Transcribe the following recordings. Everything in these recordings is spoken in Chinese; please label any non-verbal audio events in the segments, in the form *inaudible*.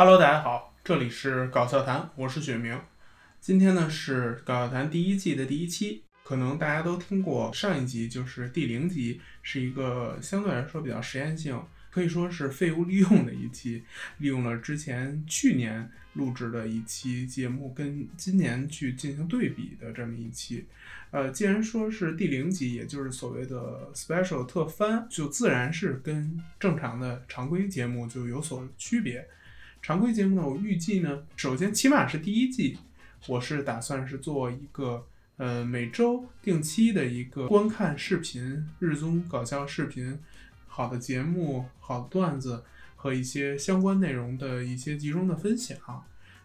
Hello，大家好，这里是搞笑谈，我是雪明。今天呢是搞笑谈第一季的第一期，可能大家都听过上一集，就是第零集，是一个相对来说比较实验性，可以说是废物利用的一期，利用了之前去年录制的一期节目，跟今年去进行对比的这么一期。呃，既然说是第零集，也就是所谓的 special 特番，就自然是跟正常的常规节目就有所区别。常规节目呢，我预计呢，首先起码是第一季，我是打算是做一个呃每周定期的一个观看视频日综搞笑视频，好的节目、好的段子和一些相关内容的一些集中的分享，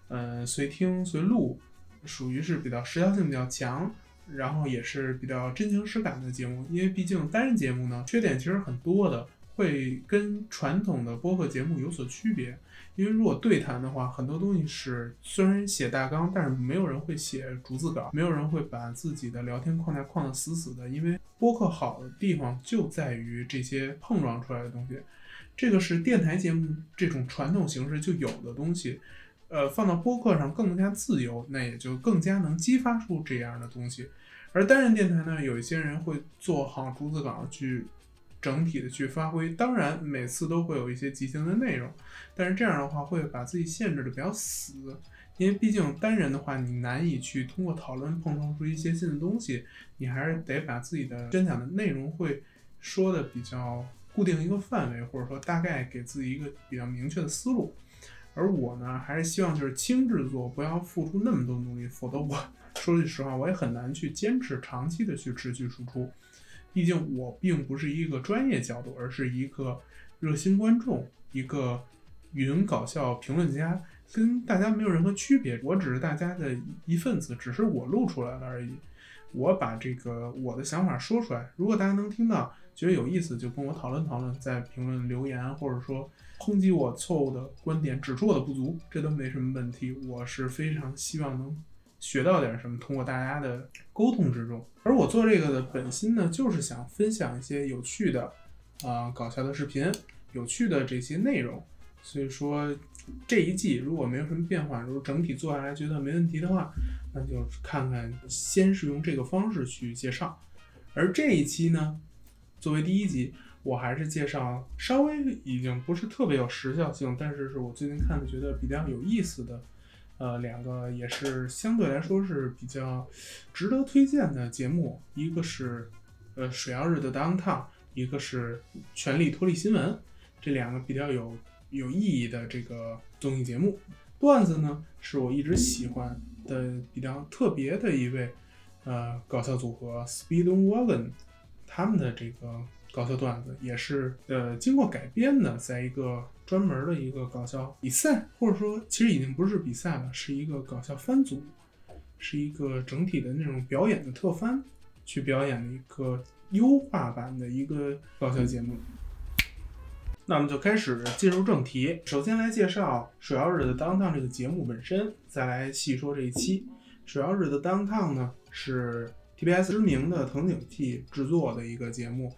呃随听随录，属于是比较时效性比较强，然后也是比较真情实感的节目，因为毕竟单人节目呢，缺点其实很多的，会跟传统的播客节目有所区别。因为如果对谈的话，很多东西是虽然写大纲，但是没有人会写逐字稿，没有人会把自己的聊天框架框得死死的。因为播客好的地方就在于这些碰撞出来的东西，这个是电台节目这种传统形式就有的东西，呃，放到播客上更加自由，那也就更加能激发出这样的东西。而单人电台呢，有一些人会做好逐字稿去。整体的去发挥，当然每次都会有一些即兴的内容，但是这样的话会把自己限制的比较死，因为毕竟单人的话，你难以去通过讨论碰撞出一些新的东西，你还是得把自己的宣讲的内容会说的比较固定一个范围，或者说大概给自己一个比较明确的思路。而我呢，还是希望就是轻制作，不要付出那么多努力，否则我 *laughs* 说句实话，我也很难去坚持长期的去持续输出。毕竟我并不是一个专业角度，而是一个热心观众，一个云搞笑评论家，跟大家没有任何区别。我只是大家的一份子，只是我录出来了而已。我把这个我的想法说出来，如果大家能听到，觉得有意思，就跟我讨论讨论，在评论留言，或者说抨击我错误的观点，指出我的不足，这都没什么问题。我是非常希望能。学到点什么，通过大家的沟通之中。而我做这个的本心呢，就是想分享一些有趣的，啊，搞笑的视频，有趣的这些内容。所以说，这一季如果没有什么变化，如果整体做下来觉得没问题的话，那就看看先是用这个方式去介绍。而这一期呢，作为第一集，我还是介绍稍微已经不是特别有时效性，但是是我最近看的觉得比较有意思的。呃，两个也是相对来说是比较值得推荐的节目，一个是呃水曜日的 Downtown，一个是权力脱离新闻，这两个比较有有意义的这个综艺节目。段子呢，是我一直喜欢的比较特别的一位呃搞笑组合 Speedwagon，他们的这个搞笑段子也是呃经过改编的，在一个。专门的一个搞笑比赛，或者说其实已经不是比赛了，是一个搞笑番组，是一个整体的那种表演的特番，去表演的一个优化版的一个搞笑节目。那我们就开始进入正题，首先来介绍《水曜日的 Downtown》这个节目本身，再来细说这一期《水曜日的 Downtown》呢，是 TBS 知名的藤井纪制作的一个节目，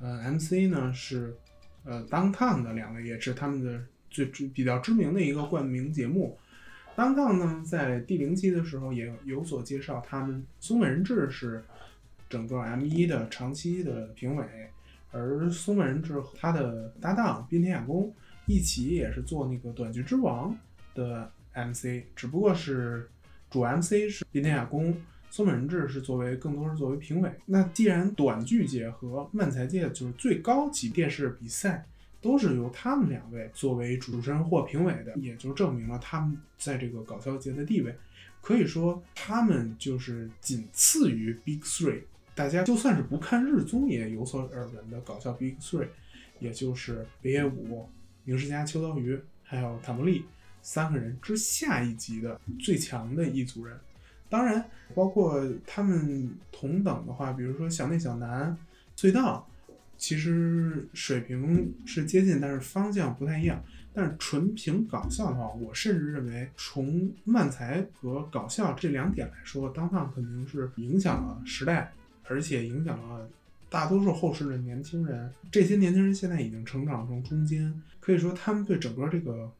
呃，MC 呢是。呃，Downtown 的两位也是他们的最比较知名的一个冠名节目。Downtown 呢，在第零期的时候也有所介绍，他们松本人志是整个 M 一的长期的评委，而松本人志和他的搭档滨田雅功一起也是做那个短剧之王的 MC，只不过是主 MC 是滨田雅功。松本人志是作为更多是作为评委。那既然短剧界和漫才界就是最高级电视比赛都是由他们两位作为主持人或评委的，也就证明了他们在这个搞笑界的地位。可以说，他们就是仅次于 Big Three。大家就算是不看日综也有所耳闻的搞笑 Big Three，也就是北野武、明石家、秋刀鱼还有塔木利三个人之下一级的最强的一组人。当然，包括他们同等的话，比如说小内小南、隧道，其实水平是接近，但是方向不太一样。但是纯凭搞笑的话，我甚至认为从漫才和搞笑这两点来说，当当肯定是影响了时代，而且影响了大多数后世的年轻人。这些年轻人现在已经成长中中间，可以说他们对整个这个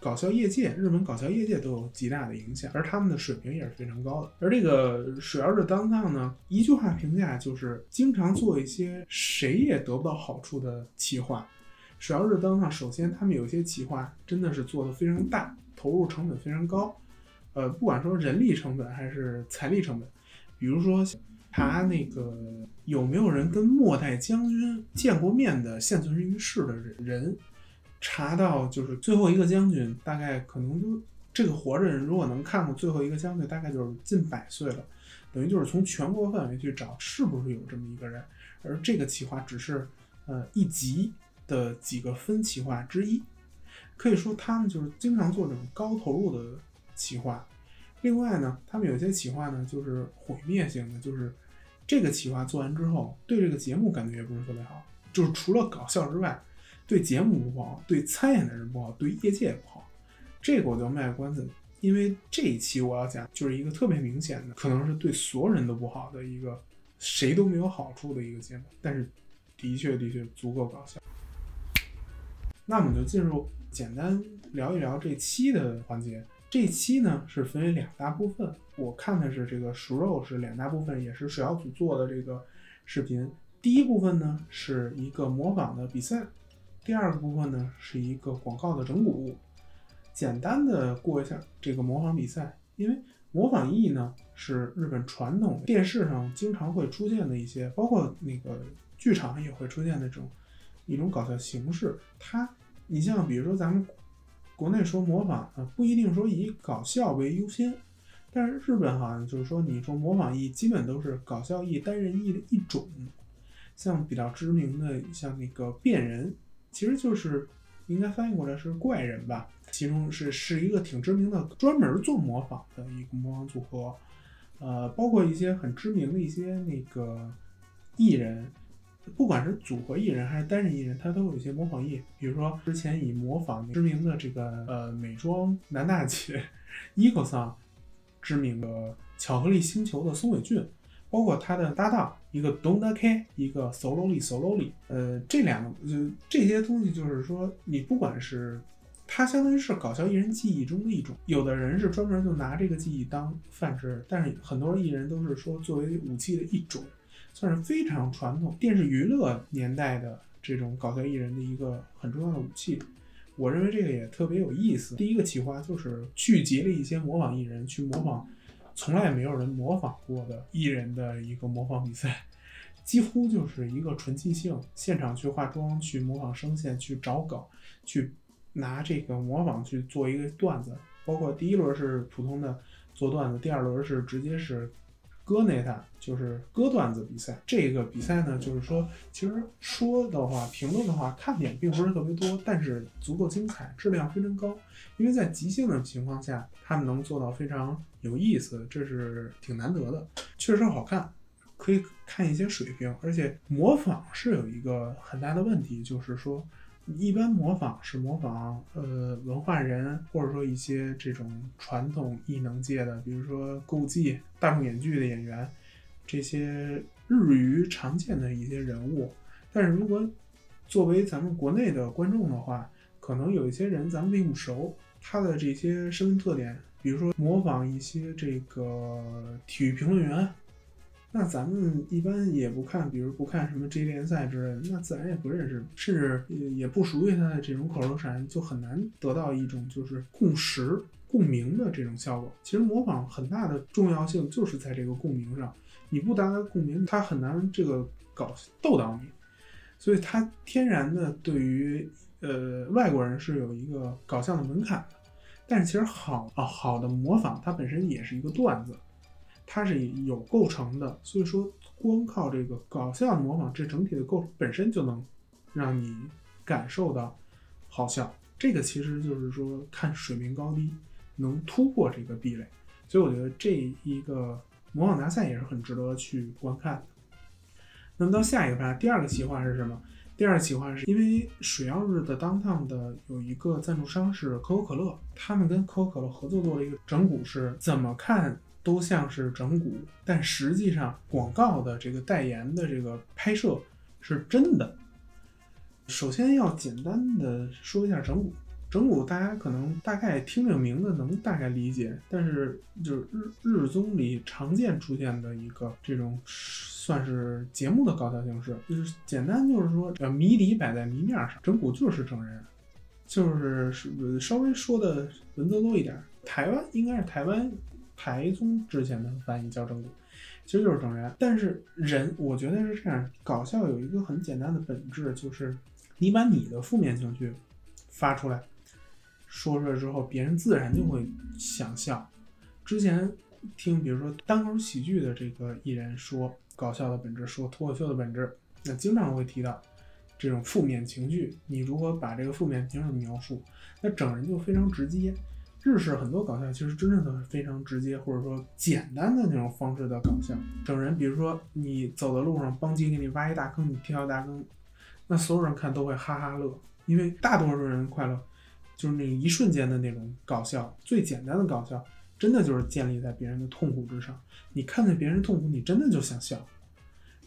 搞笑业界，日本搞笑业界都有极大的影响，而他们的水平也是非常高的。而这个水曜日当当呢，一句话评价就是经常做一些谁也得不到好处的企划。水曜日当当，首先他们有些企划真的是做的非常大，投入成本非常高，呃，不管说人力成本还是财力成本，比如说查那个有没有人跟末代将军见过面的现存于世的人。查到就是最后一个将军，大概可能就这个活着人，如果能看过最后一个将军，大概就是近百岁了，等于就是从全国范围去找是不是有这么一个人，而这个企划只是呃一集的几个分企划之一，可以说他们就是经常做这种高投入的企划。另外呢，他们有些企划呢就是毁灭性的，就是这个企划做完之后，对这个节目感觉也不是特别好，就是除了搞笑之外。对节目不好，对参演的人不好，对业界也不好，这个我就卖个关子，因为这一期我要讲就是一个特别明显的，可能是对所有人都不好的一个，谁都没有好处的一个节目，但是的确的确足够搞笑。那我们就进入简单聊一聊这期的环节。这期呢是分为两大部分，我看的是这个熟肉是两大部分，也是水小组做的这个视频。第一部分呢是一个模仿的比赛。第二个部分呢是一个广告的整蛊，简单的过一下这个模仿比赛，因为模仿艺呢是日本传统电视上经常会出现的一些，包括那个剧场也会出现的这种一种搞笑形式。它，你像比如说咱们国内说模仿啊，不一定说以搞笑为优先，但是日本好像就是说你说模仿艺基本都是搞笑艺单人艺的一种，像比较知名的像那个变人。其实就是应该翻译过来是怪人吧，其中是是一个挺知名的专门做模仿的一个模仿组合，呃，包括一些很知名的一些那个艺人，不管是组合艺人还是单人艺人，他都有一些模仿艺，比如说之前以模仿知名的这个呃美妆男大姐伊可桑知名的巧克力星球的松尾俊。包括他的搭档，一个 Donda K，一个 Sololi Sololi，呃，这两个就这些东西，就是说你不管是，它相当于是搞笑艺人记忆中的一种，有的人是专门就拿这个记忆当饭吃，但是很多艺人都是说作为武器的一种，算是非常传统电视娱乐年代的这种搞笑艺人的一个很重要的武器。我认为这个也特别有意思。第一个企划就是聚集了一些模仿艺人去模仿。从来没有人模仿过的艺人的一个模仿比赛，几乎就是一个纯即兴，现场去化妆、去模仿声线、去找梗、去拿这个模仿去做一个段子。包括第一轮是普通的做段子，第二轮是直接是。歌那塔就是歌段子比赛，这个比赛呢，就是说，其实说的话，评论的话，看点并不是特别多，但是足够精彩，质量非常高。因为在即兴的情况下，他们能做到非常有意思，这是挺难得的，确实好看，可以看一些水平。而且模仿是有一个很大的问题，就是说。一般模仿是模仿呃文化人，或者说一些这种传统艺能界的，比如说歌舞伎、大众演剧的演员，这些日语常见的一些人物。但是如果作为咱们国内的观众的话，可能有一些人咱们并不熟，他的这些身份特点，比如说模仿一些这个体育评论员。那咱们一般也不看，比如不看什么 J 联赛之类的，那自然也不认识，甚至也也不熟悉他的这种口头禅，就很难得到一种就是共识、共鸣的这种效果。其实模仿很大的重要性就是在这个共鸣上，你不达到共鸣，他很难这个搞逗到你，所以他天然的对于呃外国人是有一个搞笑的门槛的。但是其实好啊好的模仿，它本身也是一个段子。它是有构成的，所以说光靠这个搞笑的模仿，这整体的构本身就能让你感受到好笑。这个其实就是说看水平高低，能突破这个壁垒。所以我觉得这一个模仿大赛也是很值得去观看的。那么到下一个盘，第二个企划是什么？第二个企划是因为水曜日的当趟的有一个赞助商是可口可乐，他们跟可口可乐合作做了一个整蛊，是怎么看？都像是整蛊，但实际上广告的这个代言的这个拍摄是真的。首先要简单的说一下整蛊，整蛊大家可能大概听这个名字能大概理解，但是就是日日综里常见出现的一个这种算是节目的搞笑形式，就是简单就是说，呃，谜底摆在谜面上，整蛊就是整人，就是是稍微说的文字多一点。台湾应该是台湾台综之前的翻译叫整蛊，其实就是整人。但是人，我觉得是这样，搞笑有一个很简单的本质，就是你把你的负面情绪发出来。说出来之后，别人自然就会想笑。之前听，比如说单口喜剧的这个艺人说搞笑的本质，说脱口秀的本质，那经常会提到这种负面情绪。你如何把这个负面情绪描述？那整人就非常直接。日式很多搞笑其实真正的非常直接，或者说简单的那种方式的搞笑。整人，比如说你走在路上，邦吉给你挖一大坑，你跳大坑，那所有人看都会哈哈乐，因为大多数人快乐。就是那一瞬间的那种搞笑，最简单的搞笑，真的就是建立在别人的痛苦之上。你看见别人痛苦，你真的就想笑。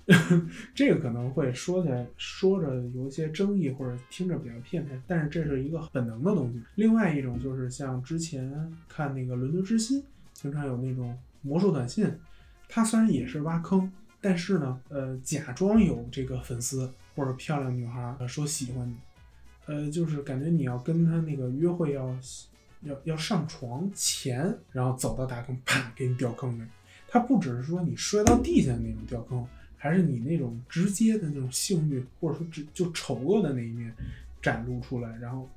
*laughs* 这个可能会说起来说着有一些争议，或者听着比较片面，但是这是一个本能的东西。另外一种就是像之前看那个《伦敦之心》，经常有那种魔术短信，它虽然也是挖坑，但是呢，呃，假装有这个粉丝或者漂亮女孩说喜欢你。呃，就是感觉你要跟他那个约会要要要上床前，然后走到大坑，啪给你掉坑里。他不只是说你摔到地下的那种掉坑，还是你那种直接的那种性欲或者说只就丑恶的那一面展露出来，然后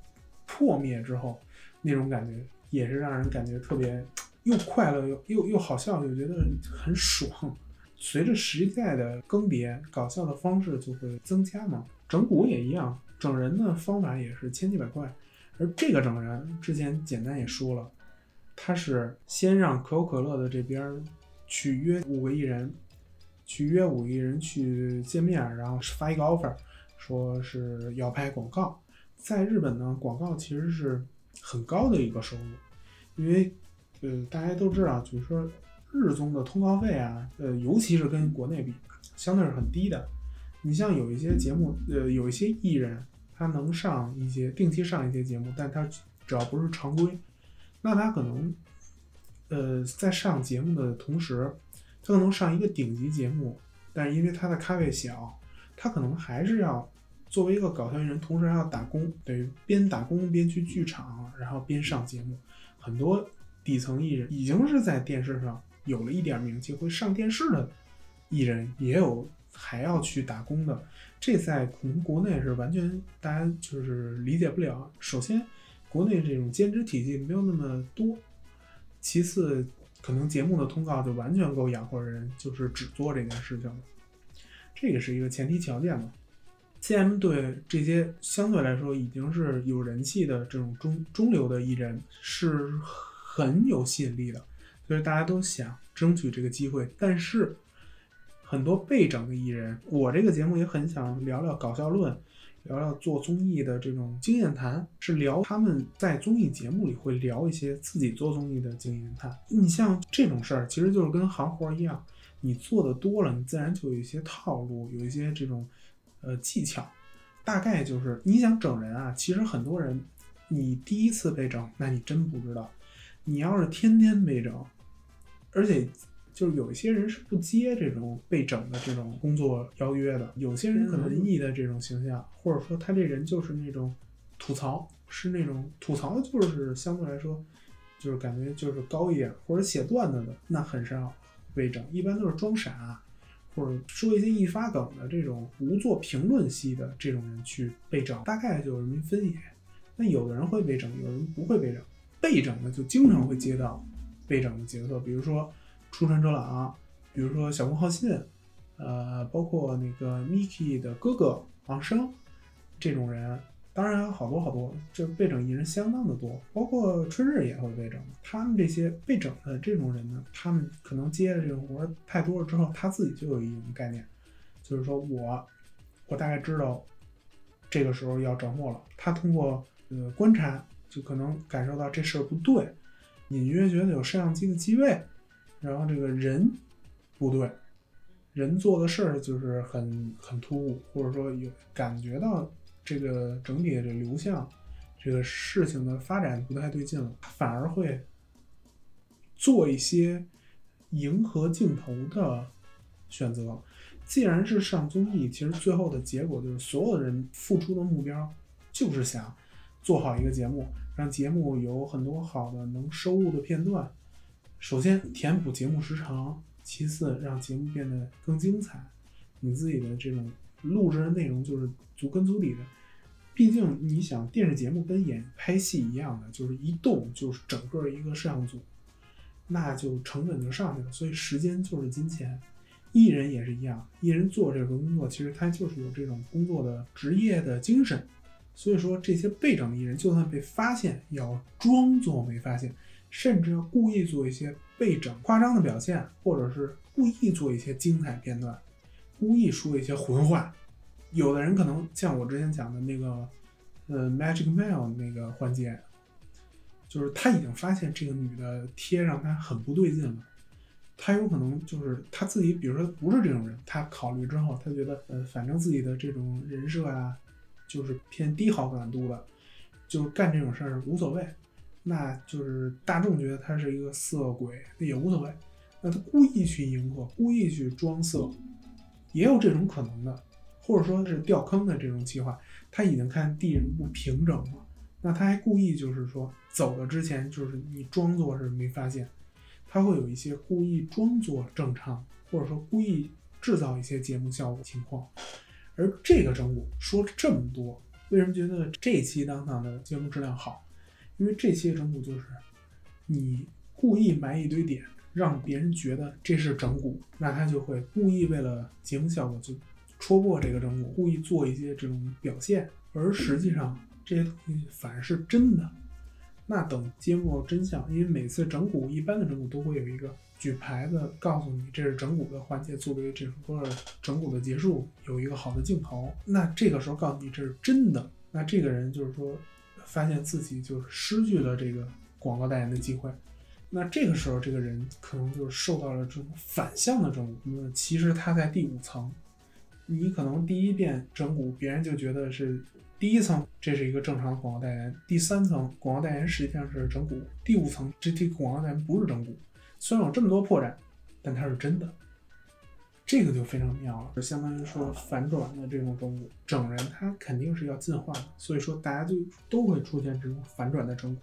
破灭之后那种感觉也是让人感觉特别又快乐又又又好笑，又觉得很爽。随着时代的更迭，搞笑的方式就会增加嘛，整蛊也一样。整人的方法也是千奇百怪，而这个整人之前简单也说了，他是先让可口可乐的这边去约五个艺人，去约五亿人去见面，然后发一个 offer，说是要拍广告。在日本呢，广告其实是很高的一个收入，因为呃大家都知道，就是说日综的通告费啊，呃尤其是跟国内比，相对是很低的。你像有一些节目，呃有一些艺人。他能上一些定期上一些节目，但他只要不是常规，那他可能，呃，在上节目的同时，他可能上一个顶级节目，但是因为他的咖位小，他可能还是要作为一个搞笑艺人，同时还要打工，等于边打工边去剧场，然后边上节目。很多底层艺人已经是在电视上有了一点名气，会上电视的艺人也有。还要去打工的，这在可能国内是完全大家就是理解不了。首先，国内这种兼职体系没有那么多；其次，可能节目的通告就完全够养活人，就是只做这件事情了。这也是一个前提条件嘛。CM 对这些相对来说已经是有人气的这种中中流的艺人是很有吸引力的，所以大家都想争取这个机会，但是。很多被整的艺人，我这个节目也很想聊聊搞笑论，聊聊做综艺的这种经验谈，是聊他们在综艺节目里会聊一些自己做综艺的经验谈。你像这种事儿，其实就是跟行活一样，你做的多了，你自然就有一些套路，有一些这种呃技巧。大概就是你想整人啊，其实很多人，你第一次被整，那你真不知道。你要是天天被整，而且。就是有一些人是不接这种被整的这种工作邀约的，有些人可能文艺的这种形象，或者说他这人就是那种吐槽，是那种吐槽，就是相对来说，就是感觉就是高一点，或者写段子的，那很少被整，一般都是装傻，或者说一些易发梗的这种无做评论系的这种人去被整，大概就这么分野。那有的人会被整，有人不会被整，被整的就经常会接到被整的角色，比如说。出山哲朗，比如说小宫浩信，呃，包括那个 Miki 的哥哥王生，这种人，当然有好多好多，这被整艺人相当的多，包括春日也会被整。他们这些被整的这种人呢，他们可能接的这个活太多了之后，他自己就有一种概念，就是说我，我大概知道这个时候要着墨了。他通过呃观察，就可能感受到这事儿不对，隐约觉得有摄像机的机位。然后这个人不对，人做的事儿就是很很突兀，或者说有感觉到这个整体的流向，这个事情的发展不太对劲了，反而会做一些迎合镜头的选择。既然是上综艺，其实最后的结果就是所有的人付出的目标就是想做好一个节目，让节目有很多好的能收录的片段。首先填补节目时长，其次让节目变得更精彩。你自己的这种录制的内容就是足跟足底的。毕竟你想，电视节目跟演拍戏一样的，就是一动就是整个一个摄像组，那就成本就上去了。所以时间就是金钱。艺人也是一样，艺人做这个工作，其实他就是有这种工作的职业的精神。所以说，这些被整的艺人，就算被发现，也要装作没发现，甚至要故意做一些被整夸张的表现，或者是故意做一些精彩片段，故意说一些混话。有的人可能像我之前讲的那个，呃，Magic Mail 那个环节，就是他已经发现这个女的贴让他很不对劲了。他有可能就是他自己，比如说不是这种人，他考虑之后，他觉得，呃，反正自己的这种人设啊，就是偏低好感度的，就干这种事儿无所谓。那就是大众觉得他是一个色鬼，那也无所谓。那他故意去迎合，故意去装色，也有这种可能的，或者说是掉坑的这种计划。他已经看地不平整了，那他还故意就是说走的之前，就是你装作是没发现。他会有一些故意装作正常，或者说故意制造一些节目效果情况。而这个整蛊说了这么多，为什么觉得这期当当的节目质量好？因为这期整蛊就是你故意埋一堆点，让别人觉得这是整蛊，那他就会故意为了节目效果就戳破这个整蛊，故意做一些这种表现。而实际上这些东西反而是真的。那等揭幕真相，因为每次整蛊一般的整蛊都会有一个举牌子告诉你这是整蛊的环节，作为整个整蛊的结束，有一个好的镜头。那这个时候告诉你这是真的，那这个人就是说发现自己就是失去了这个广告代言的机会。那这个时候这个人可能就是受到了这种反向的整蛊。那其实他在第五层，你可能第一遍整蛊，别人就觉得是。第一层，这是一个正常的广告代言；第三层，广告代言实际上是整蛊；第五层，这这广告代言不是整蛊。虽然有这么多破绽，但它是真的。这个就非常妙了，就相当于说反转的这种整蛊，整人他肯定是要进化的，所以说大家就都会出现这种反转的整蛊。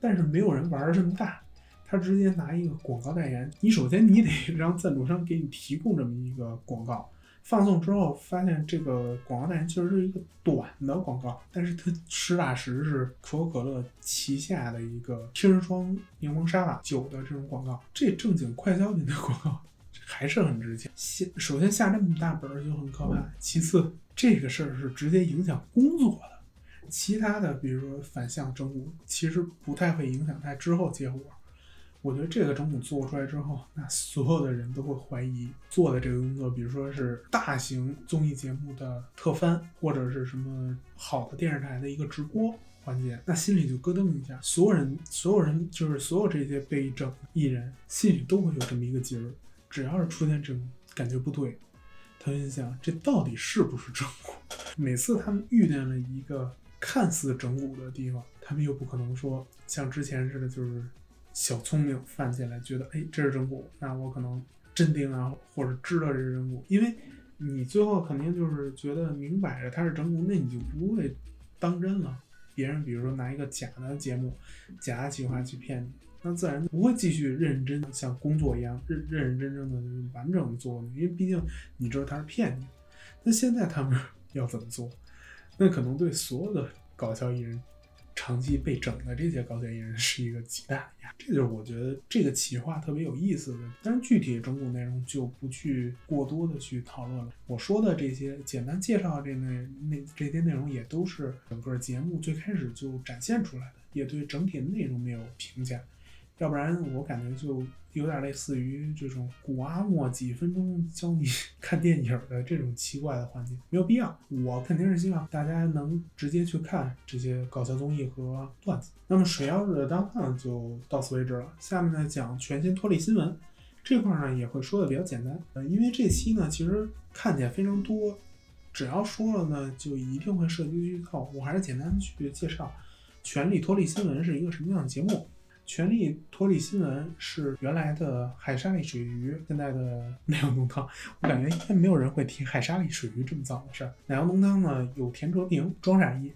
但是没有人玩这么大，他直接拿一个广告代言，你首先你得让赞助商给你提供这么一个广告。放送之后发现这个广告代言其实是一个短的广告，但是它实打实是可口可乐旗下的一个天人霜柠檬沙拉酒的这种广告，这正经快消品的广告还是很值钱。先首先下这么大本儿就很可怕，其次这个事儿是直接影响工作的，其他的比如说反向整蛊，其实不太会影响他之后结果。我觉得这个整蛊做出来之后，那所有的人都会怀疑做的这个工作，比如说是大型综艺节目的特番，或者是什么好的电视台的一个直播环节，那心里就咯噔一下。所有人，所有人就是所有这些被整艺人，心里都会有这么一个劲儿。只要是出现这种感觉不对，他就想这到底是不是整蛊？*laughs* 每次他们遇见了一个看似整蛊的地方，他们又不可能说像之前似的，就是。小聪明犯起来，觉得哎，这是整蛊，那我可能镇定啊，或者知道这是整蛊，因为你最后肯定就是觉得明摆着他是整蛊，那你就不会当真了。别人比如说拿一个假的节目、假的计划去骗你，那自然不会继续认认真像工作一样认认认真真的完整的做，因为毕竟你知道他是骗你。那现在他们 *laughs* 要怎么做？那可能对所有的搞笑艺人。长期被整的这些搞笑艺人是一个极大的压力，这就是我觉得这个企划特别有意思的。但是具体整蛊内容就不去过多的去讨论了。我说的这些简单介绍这内那这些内容也都是整个节目最开始就展现出来的，也对整体内容没有评价。要不然我感觉就有点类似于这种古阿莫几分钟教你 *laughs* 看电影的这种奇怪的环节，没有必要。我肯定是希望大家能直接去看这些搞笑综艺和段子。那么水曜日的当当就到此为止了。下面呢讲全新脱力新闻这块呢也会说的比较简单，呃，因为这期呢其实看见非常多只要说了呢，就一定会涉及剧透。我还是简单去介绍《权力脱离新闻》是一个什么样的节目。《权力脱离新闻》是原来的海沙利水鱼，现在的奶油浓汤。我感觉应该没有人会提海沙利水鱼这么早的事儿。奶油浓汤呢，有田哲平、庄傻一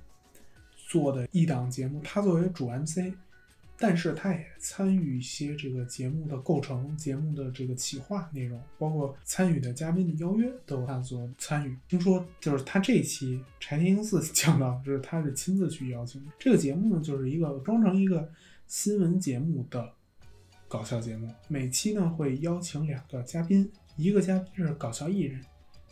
做的一档节目，他作为主 MC。但是他也参与一些这个节目的构成、节目的这个企划内容，包括参与的嘉宾的邀约都有他所参与。听说就是他这一期柴田英四讲到，就是他是亲自去邀请这个节目呢，就是一个装成一个新闻节目的搞笑节目。每期呢会邀请两个嘉宾，一个嘉宾是搞笑艺人，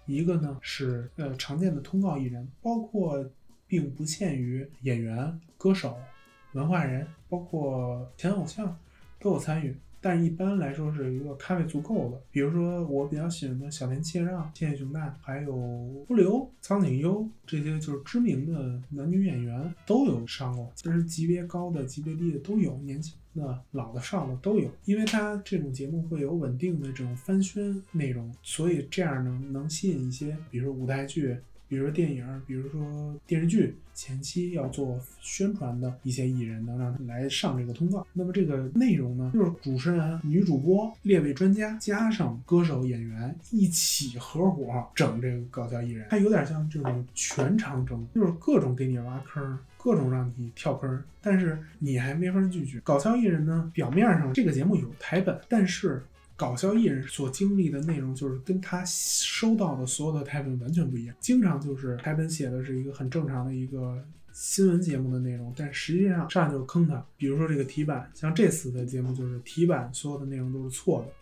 一个呢是呃常见的通告艺人，包括并不限于演员、歌手。文化人包括前偶像都有参与，但一般来说是一个咖位足够的。比如说我比较喜欢的小田切让、千叶雄大，还有不流、苍井优这些就是知名的男女演员都有上过，其实级别高的、级别低的都有，年轻的、老的、少的都有。因为它这种节目会有稳定的这种翻宣内容，所以这样呢能吸引一些，比如说舞台剧。比如电影，比如说电视剧，前期要做宣传的一些艺人，能让他来上这个通告。那么这个内容呢，就是主持人、女主播、列位专家，加上歌手、演员一起合伙整这个搞笑艺人。它有点像这种全场整，就是各种给你挖坑，各种让你跳坑，但是你还没法拒绝。搞笑艺人呢，表面上这个节目有台本，但是。搞笑艺人所经历的内容，就是跟他收到的所有的台本完全不一样。经常就是台本写的是一个很正常的一个新闻节目的内容，但实际上上来就是坑他。比如说这个题板，像这次的节目就是题板所有的内容都是错的，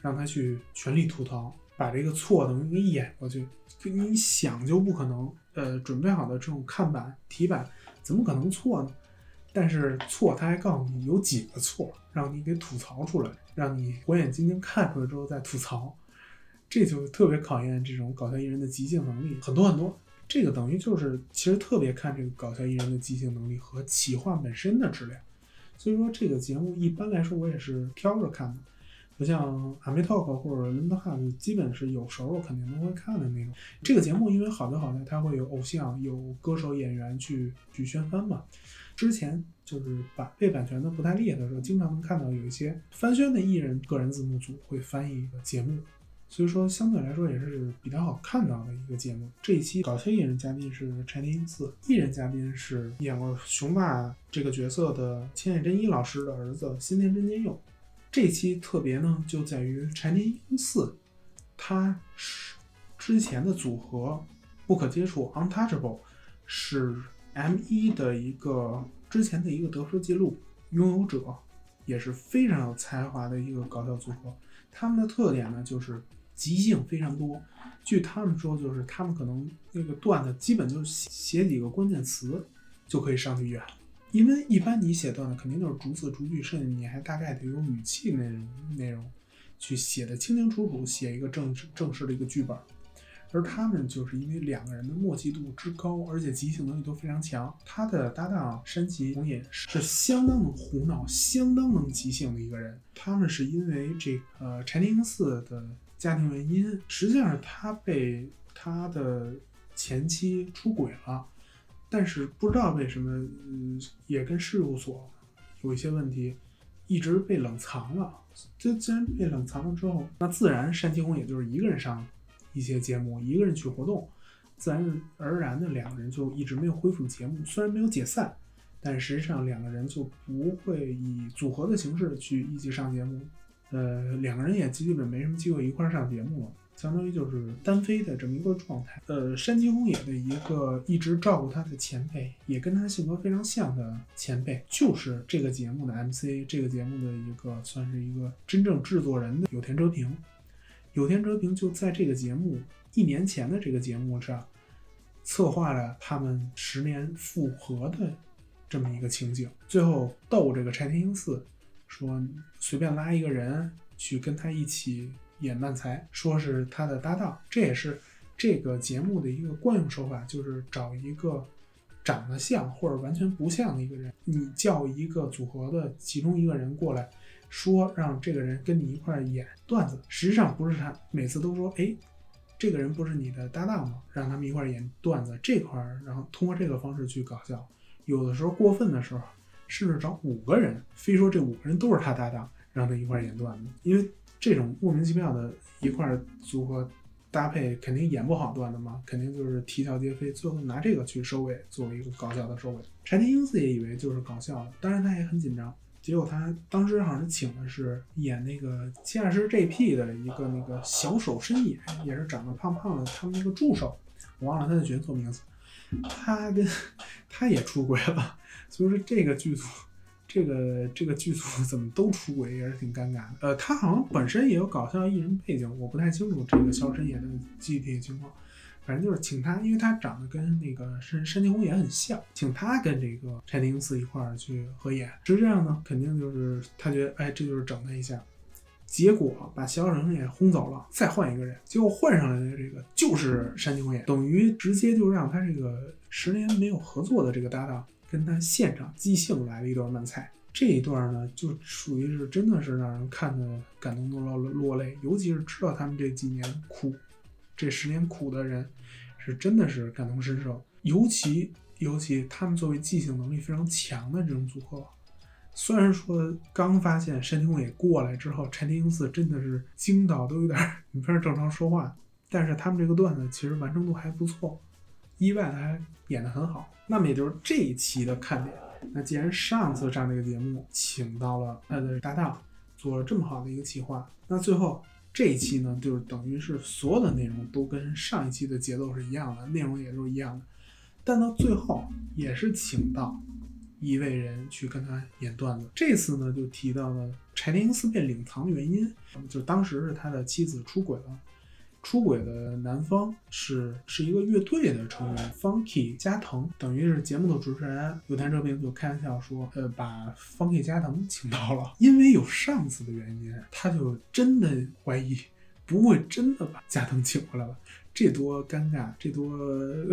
让他去全力吐槽，把这个错的给演过去。你想就不可能，呃，准备好的这种看板题板怎么可能错呢？但是错他还告诉你有几个错，让你给吐槽出来。让你火眼金睛看出来之后再吐槽，这就特别考验这种搞笑艺人的即兴能力，很多很多。这个等于就是其实特别看这个搞笑艺人的即兴能力和企划本身的质量。所以说这个节目一般来说我也是挑着看的，不像阿 m Talk 或者 Limbo House，基本是有时候肯定都会看的那种。这个节目因为好就好在它会有偶像、有歌手、演员去去宣翻嘛。之前就是版被版权的不太厉害的时候，经常能看到有一些翻宣的艺人个人字幕组会翻译一个节目，所以说相对来说也是比较好看到的一个节目。这一期搞笑艺人嘉宾是柴田英四，艺人嘉宾是演过雄霸这个角色的千叶真一老师的儿子新田真剑佑。这期特别呢就在于柴田英四，他是之前的组合不可接触 Untouchable 是。M 一的一个之前的一个得分记录拥有者，也是非常有才华的一个搞笑组合。他们的特点呢，就是即兴非常多。据他们说，就是他们可能那个段子基本就写几个关键词就可以上去演。因为一般你写段子肯定就是逐字逐句，甚至你还大概得用语气那种内容去写的清清楚楚，写一个正正式的一个剧本。而他们就是因为两个人的默契度之高，而且即兴能力都非常强。他的搭档山崎弘也是相当能胡闹、相当能即兴的一个人。他们是因为这呃柴田英四的家庭原因，实际上他被他的前妻出轨了，但是不知道为什么，嗯，也跟事务所有一些问题，一直被冷藏了。这既然被冷藏了之后，那自然山崎弘也就是一个人上。一些节目一个人去活动，自然而然的两个人就一直没有恢复节目。虽然没有解散，但实际上两个人就不会以组合的形式去一起上节目。呃，两个人也基本没什么机会一块上节目了，相当于就是单飞的这么一个状态。呃，山崎宏也的一个一直照顾他的前辈，也跟他性格非常像的前辈，就是这个节目的 MC，这个节目的一个算是一个真正制作人的有田哲平。有田哲平就在这个节目一年前的这个节目上，策划了他们十年复合的这么一个情景，最后逗这个柴田英四，说随便拉一个人去跟他一起演漫才，说是他的搭档，这也是这个节目的一个惯用手法，就是找一个长得像或者完全不像的一个人，你叫一个组合的其中一个人过来。说让这个人跟你一块演段子，实际上不是他每次都说，哎，这个人不是你的搭档吗？让他们一块演段子这块，然后通过这个方式去搞笑。有的时候过分的时候，甚至找五个人，非说这五个人都是他搭档，让他一块演段子。因为这种莫名其妙的一块组合搭配，肯定演不好段子嘛，肯定就是啼笑皆非。最后拿这个去收尾，作为一个搞笑的收尾。柴田英子也以为就是搞笑的，当然他也很紧张。结果他当时好像请的是演那个《七二师 J.P.》的一个那个小手伸野，也是长得胖胖的，他们那个助手，我忘了他的角色名字。他跟他也出轨了，所以说这个剧组，这个这个剧组怎么都出轨也是挺尴尬的。呃，他好像本身也有搞笑艺人背景，我不太清楚这个小伸野的具体情况。反正就是请他，因为他长得跟那个山山田宏也很像，请他跟这个柴田英次一块儿去合演。实际上呢，肯定就是他觉得，哎，这就是整他一下。结果把小人也轰走了，再换一个人，结果换上来的这个就是山田宏也，等于直接就让他这个十年没有合作的这个搭档跟他现场即兴来了一段慢菜。这一段呢，就属于是真的是让人看的感动落落泪，尤其是知道他们这几年苦。这十年苦的人，是真的是感同身受，尤其尤其他们作为记性能力非常强的这种组合，虽然说刚发现山田也过来之后，柴田英嗣真的是惊到都有点 *laughs* 没法正常说话，但是他们这个段子其实完成度还不错，意外的还演得很好。那么也就是这一期的看点。那既然上次上这个节目请到了他的搭档，做了这么好的一个企划，那最后。这一期呢，就是等于是所有的内容都跟上一期的节奏是一样的，内容也都是一样的，但到最后也是请到一位人去跟他演段子。这次呢，就提到了柴田英嗣被隐藏的原因，就当时是他的妻子出轨了。出轨的男方是是一个乐队的成员，Funky 加藤，等于是节目的主持人有谈这病就开玩笑说，呃，把 Funky 加藤请到了，因为有上司的原因，他就真的怀疑不会真的把加藤请过来了，这多尴尬，这多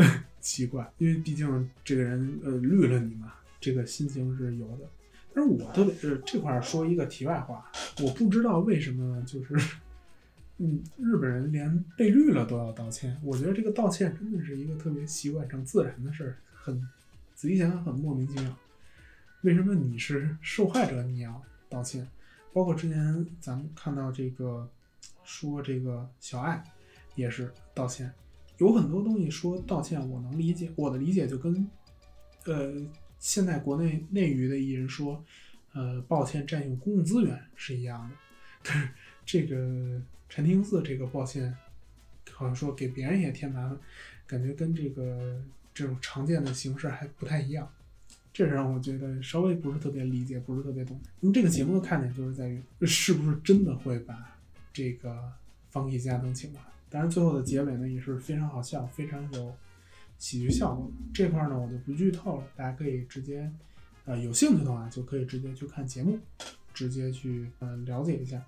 *laughs* 奇怪，因为毕竟这个人呃绿了你嘛，这个心情是有的。但是我特别是这块说一个题外话，我不知道为什么就是。嗯，日本人连被绿了都要道歉，我觉得这个道歉真的是一个特别习惯成自然的事儿，很仔细想想很莫名其妙。为什么你是受害者你要道歉？包括之前咱们看到这个说这个小爱也是道歉，有很多东西说道歉我能理解，我的理解就跟呃现在国内内娱的艺人说呃抱歉占用公共资源是一样的，*laughs* 但是这个。陈廷赐这个抱歉，好像说给别人也添麻烦，感觉跟这个这种常见的形式还不太一样，这让我觉得稍微不是特别理解，不是特别懂。那么这个节目的看点就是在于，是不是真的会把这个方一家能请来？当然，最后的结尾呢也是非常好笑，非常有喜剧效果。这块呢我就不剧透了，大家可以直接，呃，有兴趣的话就可以直接去看节目，直接去呃了解一下。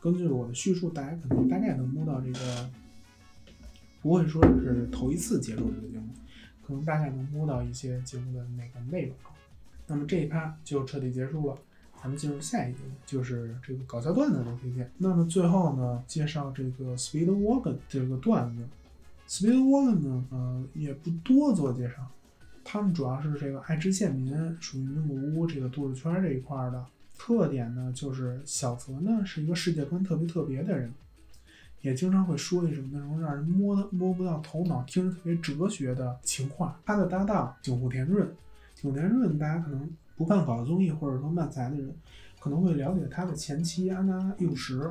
根据我的叙述，大家可能大概能摸到这个，不会说是头一次接触这个节目，可能大概能摸到一些节目的那个内容。那么这一趴就彻底结束了，咱们进入下一节，就是这个搞笑段子的推荐。那么最后呢，介绍这个 Speedwagon 这个段子。Speedwagon 呢，呃，也不多做介绍，他们主要是这个爱知县民，属于名古屋这个都市圈这一块的。特点呢，就是小泽呢是一个世界观特别特别的人，也经常会说一种那种让人摸摸不到头脑、听着特别哲学的情话。他的搭档井户田润，井户田润大家可能不看搞笑综艺或者说漫才的人，可能会了解他的前妻安娜幼时，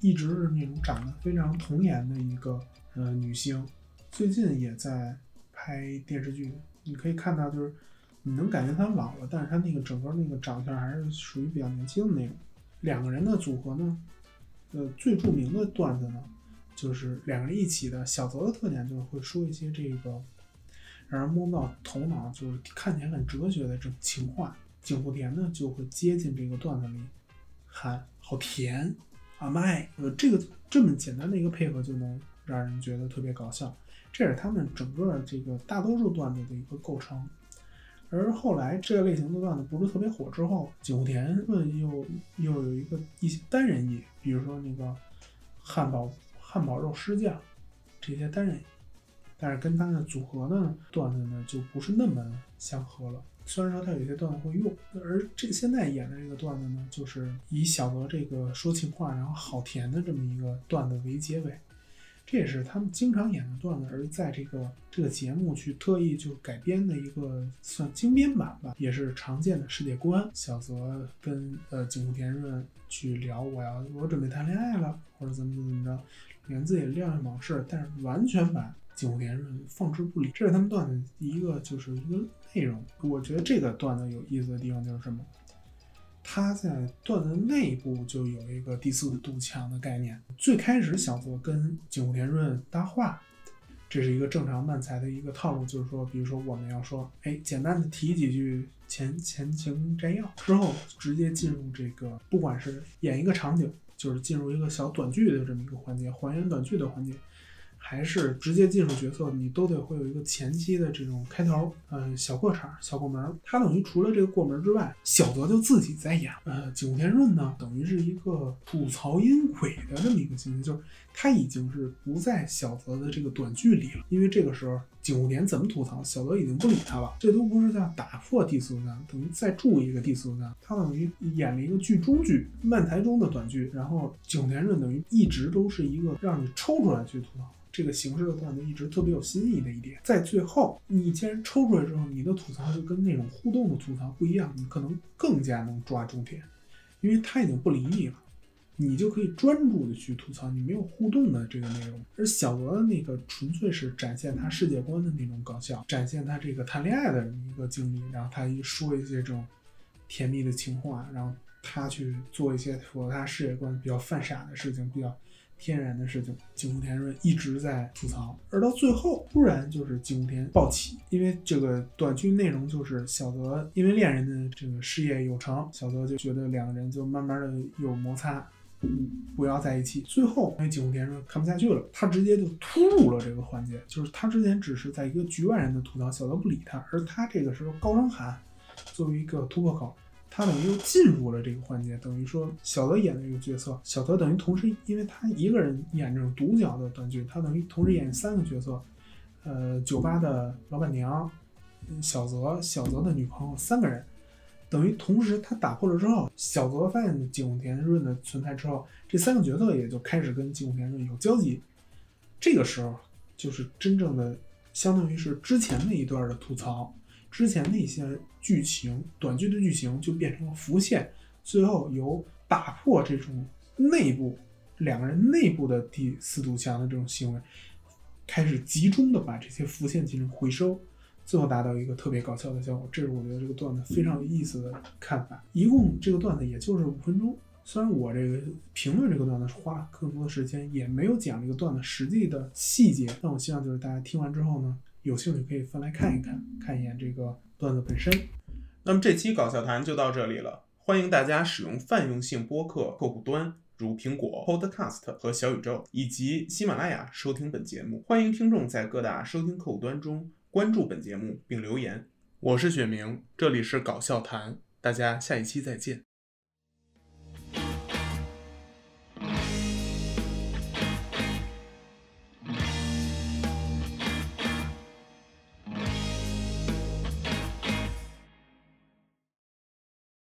一直是那种长得非常童颜的一个呃女星，最近也在拍电视剧，你可以看到就是。你能感觉他老了，但是他那个整个那个长相还是属于比较年轻的那种。两个人的组合呢，呃，最著名的段子呢，就是两个人一起的。小泽的特点就是会说一些这个让人摸不到头脑，就是看起来很哲学的这种情话。井户田呢就会接近这个段子里喊“好甜啊麦”，呃，这个这么简单的一个配合就能让人觉得特别搞笑。这是他们整个这个大多数段子的一个构成。而后来这个类型的段子不是特别火之后，井户田润又又有一个一些单人艺，比如说那个汉堡汉堡肉师酱这些单人，但是跟他的组合呢段子呢就不是那么相合了。虽然说他有些段子会用，而这现在演的这个段子呢，就是以小泽这个说情话然后好甜的这么一个段子为结尾。这也是他们经常演的段子，而在这个这个节目去特意就改编的一个算精编版吧，也是常见的世界观。小泽跟呃井户田润去聊，我要我准备谈恋爱了，或者怎么怎么着，连自己恋爱往事，但是完全把井户田润放之不理。这是他们段子一个就是一个内容。我觉得这个段子有意思的地方就是什么？他在段子内部就有一个第四堵墙的概念。最开始想做跟井户田润搭话，这是一个正常漫才的一个套路，就是说，比如说我们要说，哎，简单的提几句前前情摘要之后，直接进入这个，不管是演一个场景，就是进入一个小短剧的这么一个环节，还原短剧的环节。还是直接进入角色，你都得会有一个前期的这种开头，嗯，小过场、小过门。他等于除了这个过门之外，小泽就自己在演。呃，井田润呢，等于是一个吐槽音轨的这么一个形象，就是他已经是不在小泽的这个短剧里了。因为这个时候井田怎么吐槽，小泽已经不理他了。这都不是在打破第四关，等于再注一个第四关。他等于演了一个剧中剧，漫才中的短剧，然后井田润等于一直都是一个让你抽出来去吐槽。这个形式的段子一直特别有新意的一点，在最后，你既然抽出来之后，你的吐槽就跟那种互动的吐槽不一样，你可能更加能抓重点，因为他已经不理你了，你就可以专注的去吐槽，你没有互动的这个内容。而小泽的那个纯粹是展现他世界观的那种搞笑，展现他这个谈恋爱的一个经历，然后他一说一些这种甜蜜的情话，然后他去做一些符合他世界观比较犯傻的事情，比较。天然的事情，井户田润一直在吐槽，而到最后突然就是井户田暴起，因为这个短剧内容就是小泽因为恋人的这个事业有成，小泽就觉得两个人就慢慢的有摩擦，嗯，不要在一起。最后因为井户田润看不下去了，他直接就突入了这个环节，就是他之前只是在一个局外人的吐槽，小泽不理他，而他这个时候高声喊，作为一个突破口。他等于又进入了这个环节，等于说小泽演的这个角色，小泽等于同时，因为他一个人演这种独角的短剧，他等于同时演三个角色，呃，酒吧的老板娘，小泽，小泽的女朋友，三个人，等于同时他打破了之后，小泽发现井田润的存在之后，这三个角色也就开始跟井田润有交集，这个时候就是真正的相当于是之前那一段的吐槽。之前那些剧情短剧的剧情就变成了浮现，最后由打破这种内部两个人内部的第四堵墙的这种行为，开始集中的把这些浮现进行回收，最后达到一个特别搞笑的效果。这是我觉得这个段子非常有意思的看法。一共这个段子也就是五分钟，虽然我这个评论这个段子花更多的时间，也没有讲这个段子实际的细节，但我希望就是大家听完之后呢。有兴趣可以翻来看一看，看一眼这个段子本身。那么这期搞笑谈就到这里了，欢迎大家使用泛用性播客客户端，如苹果 Podcast 和小宇宙以及喜马拉雅收听本节目。欢迎听众在各大收听客户端中关注本节目并留言。我是雪明，这里是搞笑谈，大家下一期再见。